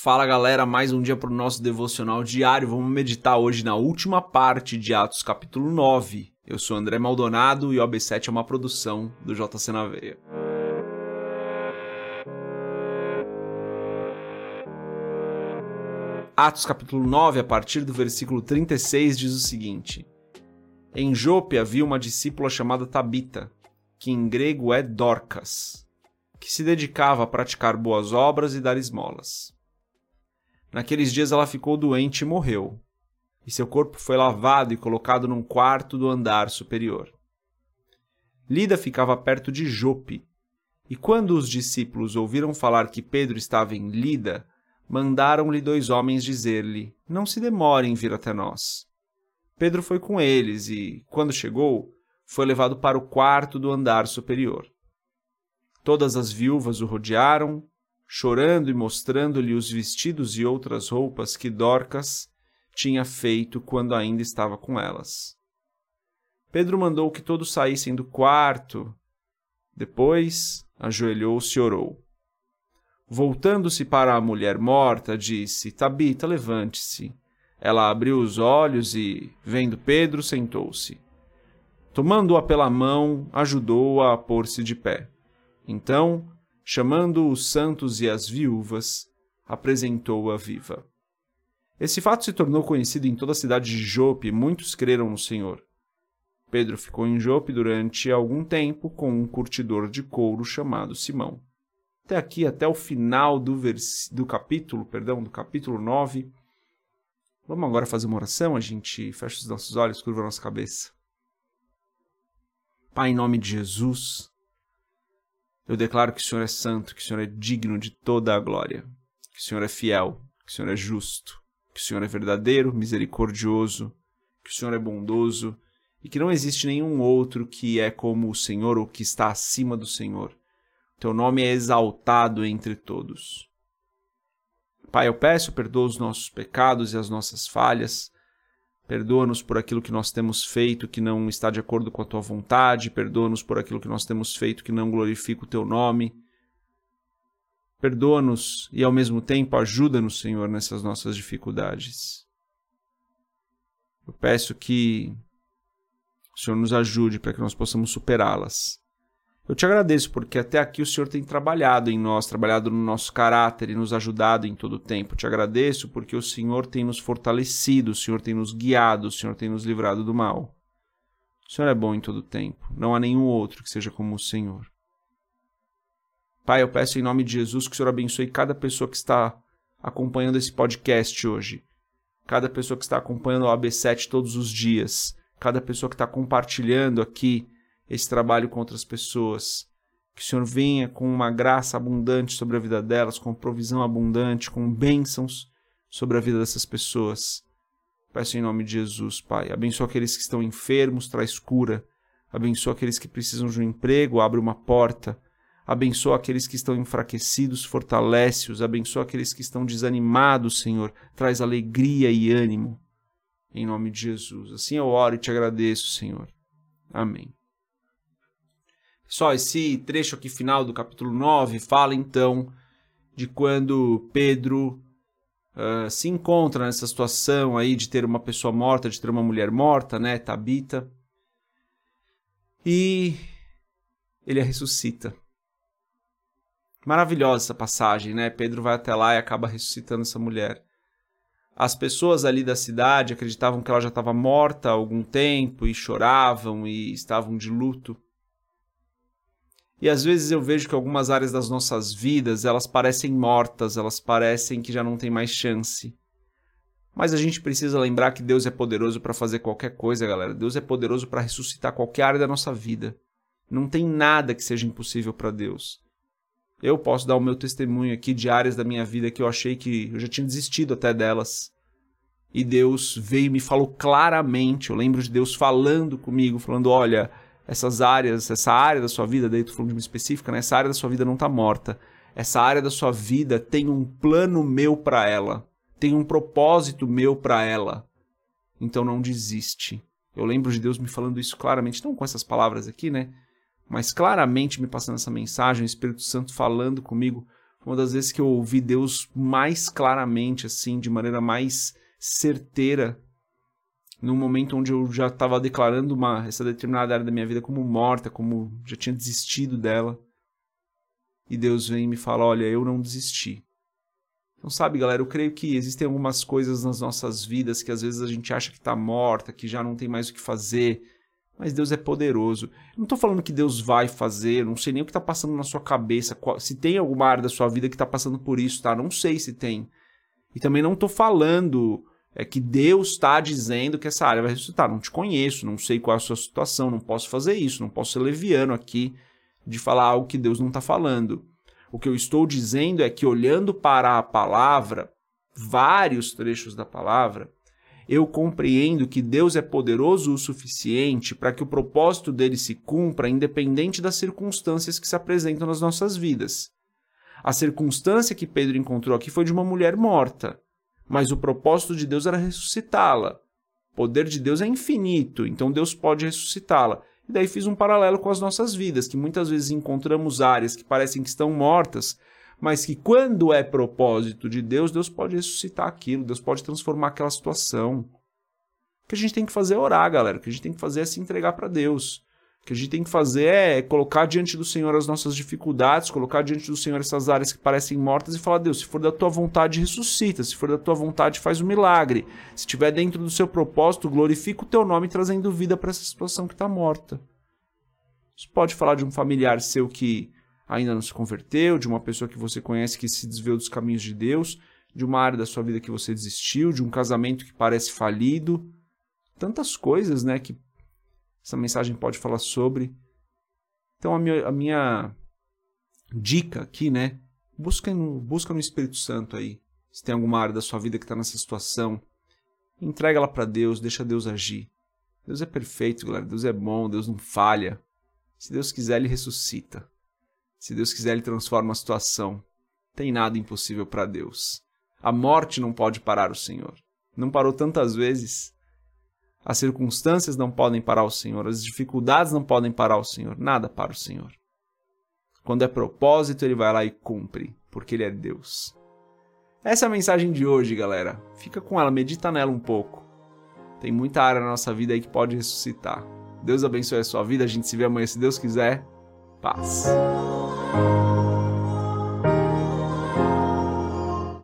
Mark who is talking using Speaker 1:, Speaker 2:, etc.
Speaker 1: Fala galera, mais um dia para o nosso devocional diário. Vamos meditar hoje na última parte de Atos, capítulo 9. Eu sou André Maldonado e o OB7 é uma produção do JC na Veia. Atos, capítulo 9, a partir do versículo 36, diz o seguinte: Em Jope havia uma discípula chamada Tabita, que em grego é Dorcas, que se dedicava a praticar boas obras e dar esmolas. Naqueles dias ela ficou doente e morreu, e seu corpo foi lavado e colocado num quarto do andar superior. Lida ficava perto de Jope, e quando os discípulos ouviram falar que Pedro estava em Lida, mandaram-lhe dois homens dizer-lhe: Não se demore em vir até nós. Pedro foi com eles e, quando chegou, foi levado para o quarto do andar superior. Todas as viúvas o rodearam chorando e mostrando-lhe os vestidos e outras roupas que Dorcas tinha feito quando ainda estava com elas. Pedro mandou que todos saíssem do quarto. Depois ajoelhou-se e orou. Voltando-se para a mulher morta, disse: Tabita, levante-se. Ela abriu os olhos e, vendo Pedro, sentou-se. Tomando-a pela mão, ajudou-a a pôr-se de pé. Então chamando os santos e as viúvas, apresentou-a viva. Esse fato se tornou conhecido em toda a cidade de Jope e muitos creram no Senhor. Pedro ficou em Jope durante algum tempo com um curtidor de couro chamado Simão. Até aqui, até o final do, vers... do capítulo, perdão, do capítulo 9. Vamos agora fazer uma oração, a gente fecha os nossos olhos, curva a nossa cabeça. Pai, em nome de Jesus, eu declaro que o Senhor é santo, que o Senhor é digno de toda a glória, que o Senhor é fiel, que o Senhor é justo, que o Senhor é verdadeiro, misericordioso, que o Senhor é bondoso e que não existe nenhum outro que é como o Senhor ou que está acima do Senhor. Teu nome é exaltado entre todos. Pai, eu peço, perdoa os nossos pecados e as nossas falhas Perdoa-nos por aquilo que nós temos feito que não está de acordo com a tua vontade. Perdoa-nos por aquilo que nós temos feito que não glorifica o teu nome. Perdoa-nos e, ao mesmo tempo, ajuda-nos, Senhor, nessas nossas dificuldades. Eu peço que o Senhor nos ajude para que nós possamos superá-las. Eu te agradeço porque até aqui o Senhor tem trabalhado em nós, trabalhado no nosso caráter e nos ajudado em todo o tempo. Te agradeço porque o Senhor tem nos fortalecido, o Senhor tem nos guiado, o Senhor tem nos livrado do mal. O Senhor é bom em todo o tempo. Não há nenhum outro que seja como o Senhor. Pai, eu peço em nome de Jesus que o Senhor abençoe cada pessoa que está acompanhando esse podcast hoje. Cada pessoa que está acompanhando o AB7 todos os dias. Cada pessoa que está compartilhando aqui esse trabalho com outras pessoas. Que o Senhor venha com uma graça abundante sobre a vida delas, com provisão abundante, com bênçãos sobre a vida dessas pessoas. Peço em nome de Jesus, Pai. Abençoa aqueles que estão enfermos, traz cura. Abençoa aqueles que precisam de um emprego, abre uma porta. Abençoa aqueles que estão enfraquecidos, fortalece-os. Abençoa aqueles que estão desanimados, Senhor. Traz alegria e ânimo. Em nome de Jesus. Assim eu oro e te agradeço, Senhor. Amém. Só esse trecho aqui final do capítulo 9 fala então de quando Pedro uh, se encontra nessa situação aí de ter uma pessoa morta, de ter uma mulher morta, né, Tabita. E ele a ressuscita. Maravilhosa essa passagem, né? Pedro vai até lá e acaba ressuscitando essa mulher. As pessoas ali da cidade acreditavam que ela já estava morta há algum tempo e choravam e estavam de luto. E às vezes eu vejo que algumas áreas das nossas vidas, elas parecem mortas, elas parecem que já não tem mais chance. Mas a gente precisa lembrar que Deus é poderoso para fazer qualquer coisa, galera. Deus é poderoso para ressuscitar qualquer área da nossa vida. Não tem nada que seja impossível para Deus. Eu posso dar o meu testemunho aqui de áreas da minha vida que eu achei que eu já tinha desistido até delas. E Deus veio e me falou claramente. Eu lembro de Deus falando comigo, falando: olha, essas áreas, essa área da sua vida, daí tu falando de uma específica, né? Essa área da sua vida não está morta. Essa área da sua vida tem um plano meu para ela, tem um propósito meu para ela. Então não desiste. Eu lembro de Deus me falando isso claramente, não com essas palavras aqui, né? Mas claramente me passando essa mensagem, o Espírito Santo falando comigo, uma das vezes que eu ouvi Deus mais claramente, assim, de maneira mais certeira, num momento onde eu já estava declarando uma, essa determinada área da minha vida como morta, como já tinha desistido dela. E Deus vem e me fala: Olha, eu não desisti. Então, sabe, galera, eu creio que existem algumas coisas nas nossas vidas que às vezes a gente acha que está morta, que já não tem mais o que fazer, mas Deus é poderoso. Eu não estou falando que Deus vai fazer, não sei nem o que está passando na sua cabeça, se tem alguma área da sua vida que está passando por isso, tá? Não sei se tem. E também não estou falando é que Deus está dizendo que essa área vai ressuscitar. Não te conheço, não sei qual é a sua situação, não posso fazer isso, não posso ser leviano aqui de falar algo que Deus não está falando. O que eu estou dizendo é que, olhando para a palavra, vários trechos da palavra, eu compreendo que Deus é poderoso o suficiente para que o propósito dele se cumpra, independente das circunstâncias que se apresentam nas nossas vidas. A circunstância que Pedro encontrou aqui foi de uma mulher morta, mas o propósito de Deus era ressuscitá-la. O poder de Deus é infinito, então Deus pode ressuscitá-la. E daí fiz um paralelo com as nossas vidas, que muitas vezes encontramos áreas que parecem que estão mortas, mas que quando é propósito de Deus, Deus pode ressuscitar aquilo, Deus pode transformar aquela situação. O que a gente tem que fazer é orar, galera. O que a gente tem que fazer é se entregar para Deus. O que a gente tem que fazer é colocar diante do Senhor as nossas dificuldades, colocar diante do Senhor essas áreas que parecem mortas e falar: Deus, se for da tua vontade, ressuscita. Se for da tua vontade, faz um milagre. Se estiver dentro do seu propósito, glorifica o teu nome trazendo vida para essa situação que está morta. Você pode falar de um familiar seu que ainda não se converteu, de uma pessoa que você conhece que se desviou dos caminhos de Deus, de uma área da sua vida que você desistiu, de um casamento que parece falido. Tantas coisas, né, que essa mensagem pode falar sobre. Então a minha, a minha dica aqui, né, busca no, busca no Espírito Santo aí. Se tem alguma área da sua vida que está nessa situação, entrega ela para Deus, deixa Deus agir. Deus é perfeito, galera. Deus é bom, Deus não falha. Se Deus quiser, Ele ressuscita. Se Deus quiser, Ele transforma a situação. Tem nada impossível para Deus. A morte não pode parar o Senhor. Não parou tantas vezes. As circunstâncias não podem parar o Senhor. As dificuldades não podem parar o Senhor. Nada para o Senhor. Quando é propósito, Ele vai lá e cumpre, porque Ele é Deus. Essa é a mensagem de hoje, galera. Fica com ela, medita nela um pouco. Tem muita área na nossa vida aí que pode ressuscitar. Deus abençoe a sua vida. A gente se vê amanhã, se Deus quiser. Paz.